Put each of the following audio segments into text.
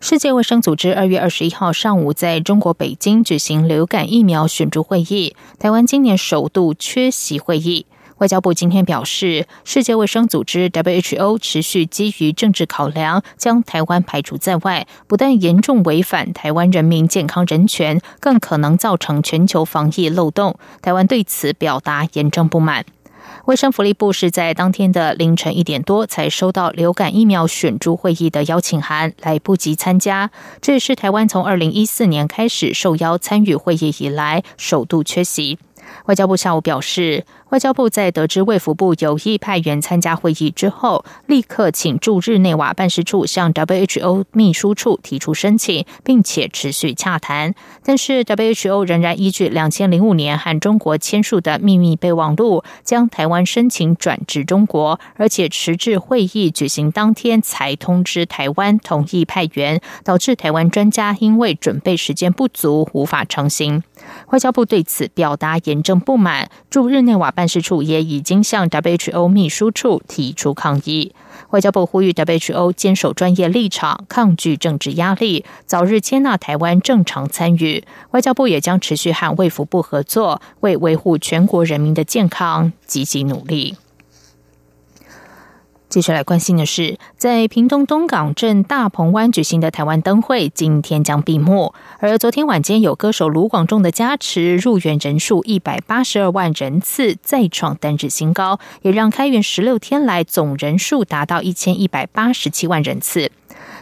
世界卫生组织二月二十一号上午在中国北京举行流感疫苗选株会议，台湾今年首度缺席会议。外交部今天表示，世界卫生组织 WHO 持续基于政治考量，将台湾排除在外，不但严重违反台湾人民健康人权，更可能造成全球防疫漏洞。台湾对此表达严重不满。卫生福利部是在当天的凌晨一点多才收到流感疫苗选株会议的邀请函，来不及参加。这也是台湾从二零一四年开始受邀参与会议以来首度缺席。外交部下午表示，外交部在得知卫福部有意派员参加会议之后，立刻请驻日内瓦办事处向 WHO 秘书处提出申请，并且持续洽谈。但是 WHO 仍然依据两千零五年和中国签署的秘密备忘录，将台湾申请转至中国，而且迟至会议举行当天才通知台湾同意派员，导致台湾专家因为准备时间不足，无法成行。外交部对此表达严正不满，驻日内瓦办事处也已经向 WHO 秘书处提出抗议。外交部呼吁 WHO 坚守专业立场，抗拒政治压力，早日接纳台湾正常参与。外交部也将持续和卫福部合作，为维护全国人民的健康积极努力。接下来关心的是，在屏东东港镇大鹏湾举行的台湾灯会，今天将闭幕。而昨天晚间有歌手卢广仲的加持，入园人数一百八十二万人次，再创单日新高，也让开园十六天来总人数达到一千一百八十七万人次。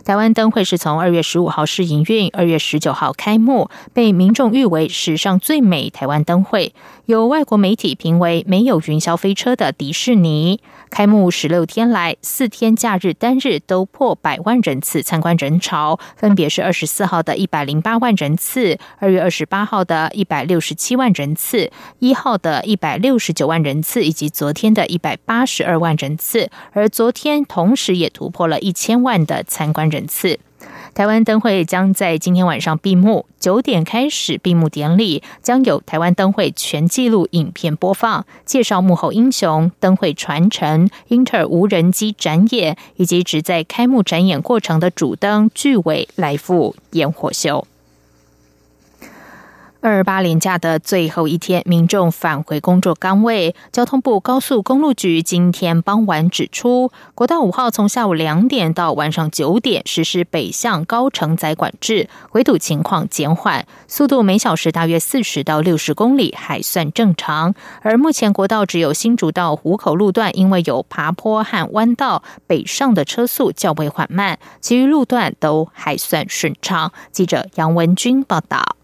台湾灯会是从二月十五号试营运，二月十九号开幕，被民众誉为史上最美台湾灯会。有外国媒体评为没有云霄飞车的迪士尼。开幕十六天来，四天假日单日都破百万人次参观人潮，分别是二十四号的一百零八万人次，二月二十八号的一百六十七万人次，一号的一百六十九万人次，以及昨天的一百八十二万人次。而昨天同时也突破了一千万的参观人人次。台湾灯会将在今天晚上闭幕，九点开始闭幕典礼，将有台湾灯会全纪录影片播放，介绍幕后英雄、灯会传承、英特尔无人机展演，以及只在开幕展演过程的主灯巨尾来赴烟火秀。二八连假的最后一天，民众返回工作岗位。交通部高速公路局今天傍晚指出，国道五号从下午两点到晚上九点实施北向高承载管制，回堵情况减缓，速度每小时大约四十到六十公里，还算正常。而目前国道只有新竹到湖口路段，因为有爬坡和弯道，北上的车速较为缓慢，其余路段都还算顺畅。记者杨文军报道。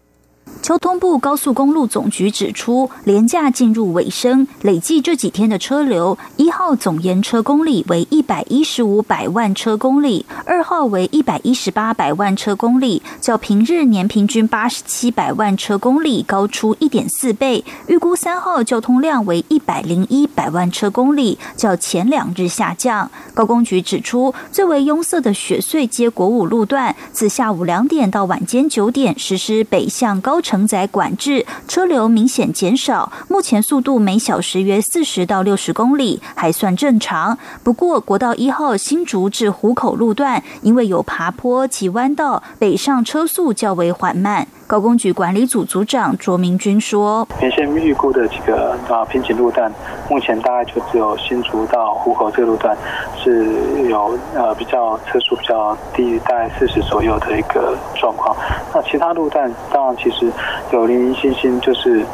交通部高速公路总局指出，廉价进入尾声，累计这几天的车流，一号总延车公里为一百一十五百万车公里，二号为一百一十八百万车公里，较平日年平均八十七百万车公里高出一点四倍。预估三号交通量为一百零一百万车公里，较前两日下降。高工局指出，最为拥塞的雪隧接国五路段，自下午两点到晚间九点实施北向高高承载管制，车流明显减少。目前速度每小时约四十到六十公里，还算正常。不过，国道一号新竹至湖口路段，因为有爬坡及弯道，北上车速较为缓慢。高工局管理组组长卓明君说：“原先预估的几个啊瓶颈路段，目前大概就只有新竹到湖口这个路段是有呃比较车速比较低，大概四十左右的一个状况。那其他路段当然其实有零零星星，就是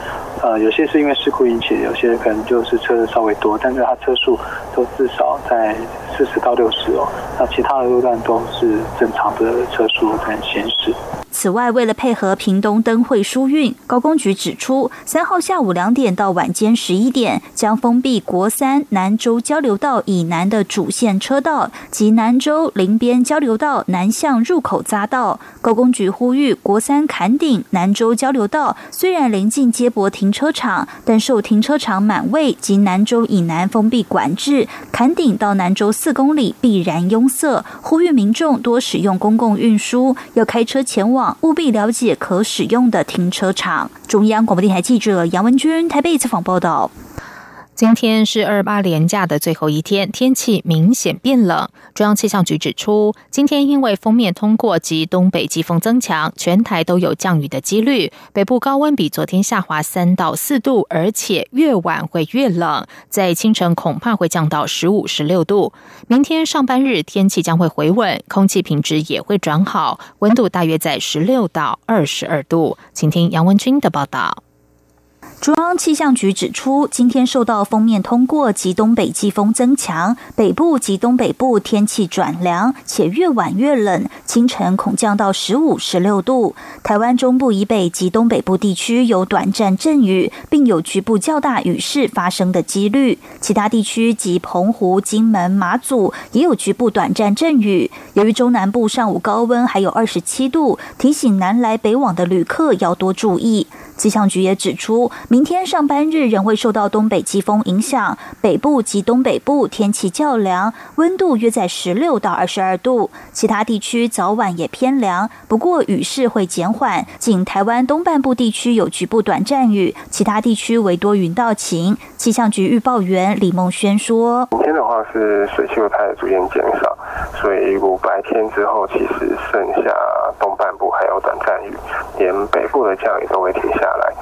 呃有些是因为事故引起的，有些可能就是车稍微多，但是它车速都至少在四十到六十哦。那其他的路段都是正常的车速在行驶。”此外，为了配合屏东灯会疏运，高工局指出，三号下午两点到晚间十一点，将封闭国三南州交流道以南的主线车道及南州林边交流道南向入口匝道。高工局呼吁，国三坎顶南州交流道虽然临近接驳停车场，但受停车场满位及南州以南封闭管制，坎顶到南州四公里必然拥塞。呼吁民众多使用公共运输，要开车前往，务必了解可使用的停车场。中央广播电台记者杨文君台北采访报道。今天是二八连假的最后一天，天气明显变冷。中央气象局指出，今天因为封面通过及东北季风增强，全台都有降雨的几率。北部高温比昨天下滑三到四度，而且越晚会越冷，在清晨恐怕会降到十五、十六度。明天上班日天气将会回稳，空气品质也会转好，温度大约在十六到二十二度。请听杨文君的报道。中央气象局指出，今天受到封面通过及东北季风增强，北部及东北部天气转凉，且越晚越冷，清晨恐降到十五、十六度。台湾中部以北及东北部地区有短暂阵雨，并有局部较大雨势发生的几率。其他地区及澎湖、金门、马祖也有局部短暂阵雨。由于中南部上午高温还有二十七度，提醒南来北往的旅客要多注意。气象局也指出，明天上班日仍会受到东北季风影响，北部及东北部天气较凉，温度约在十六到二十二度。其他地区早晚也偏凉，不过雨势会减缓，仅台湾东半部地区有局部短暂雨，其他地区为多云到晴。气象局预报员李梦轩说：“明天的话是水汽会开始逐渐减少，所以如果白天之后，其实剩下东半部还有短暂雨，连北部的降雨都会停下。”下来，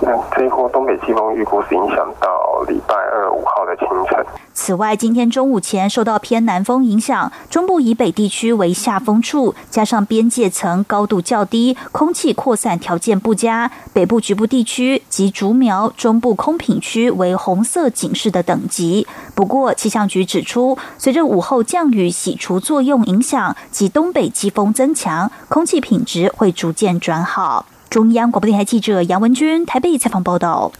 那这一波东北季风预估是影响到礼拜二五号的清晨。此外，今天中午前受到偏南风影响，中部以北地区为下风处，加上边界层高度较低，空气扩散条件不佳。北部局部地区及竹苗中部空品区为红色警示的等级。不过，气象局指出，随着午后降雨洗除作用影响及东北季风增强，空气品质会逐渐转好。中央广播电台记者杨文君台北采访报道。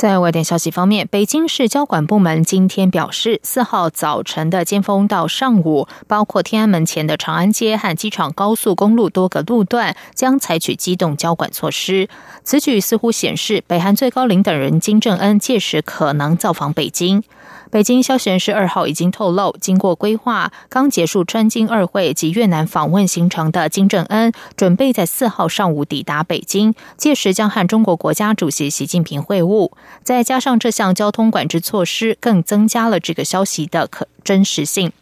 在外电消息方面，北京市交管部门今天表示，四号早晨的尖峰到上午，包括天安门前的长安街和机场高速公路多个路段将采取机动交管措施。此举似乎显示，北韩最高领导人金正恩届时可能造访北京。北京消息人士二号已经透露，经过规划，刚结束川金二会及越南访问行程的金正恩，准备在四号上午抵达北京，届时将和中国国家主席习近平会晤。再加上这项交通管制措施，更增加了这个消息的可真实性。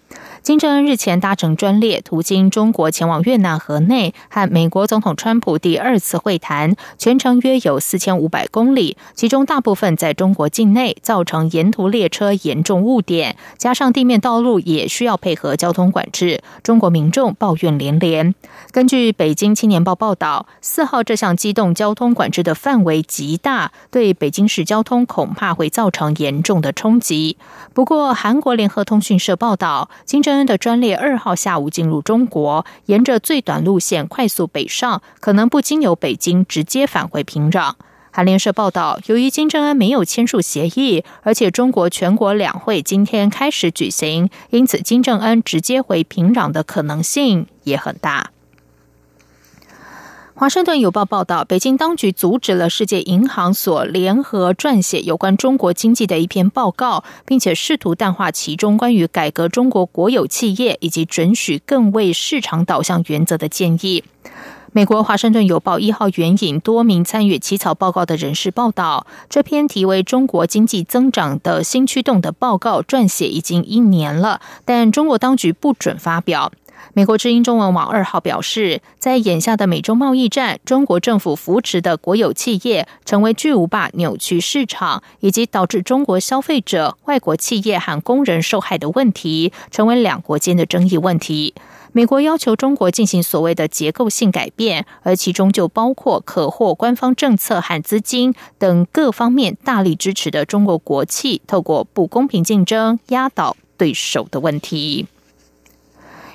金正恩日前搭乘专列途经中国前往越南河内，和美国总统川普第二次会谈，全程约有四千五百公里，其中大部分在中国境内，造成沿途列车严重误点，加上地面道路也需要配合交通管制，中国民众抱怨连连。根据北京青年报报道，四号这项机动交通管制的范围极大，对北京市交通恐怕会造成严重的冲击。不过，韩国联合通讯社报道，金正的专列二号下午进入中国，沿着最短路线快速北上，可能不经由北京直接返回平壤。韩联社报道，由于金正恩没有签署协议，而且中国全国两会今天开始举行，因此金正恩直接回平壤的可能性也很大。华盛顿邮报报道，北京当局阻止了世界银行所联合撰写有关中国经济的一篇报告，并且试图淡化其中关于改革中国国有企业以及准许更为市场导向原则的建议。美国华盛顿邮报一号援引多名参与起草报告的人士报道，这篇题为《中国经济增长的新驱动》的报告撰写已经一年了，但中国当局不准发表。美国之音中文网二号表示，在眼下的美洲贸易战，中国政府扶持的国有企业成为巨无霸，扭曲市场，以及导致中国消费者、外国企业和工人受害的问题，成为两国间的争议问题。美国要求中国进行所谓的结构性改变，而其中就包括可获官方政策和资金等各方面大力支持的中国国企，透过不公平竞争压倒对手的问题。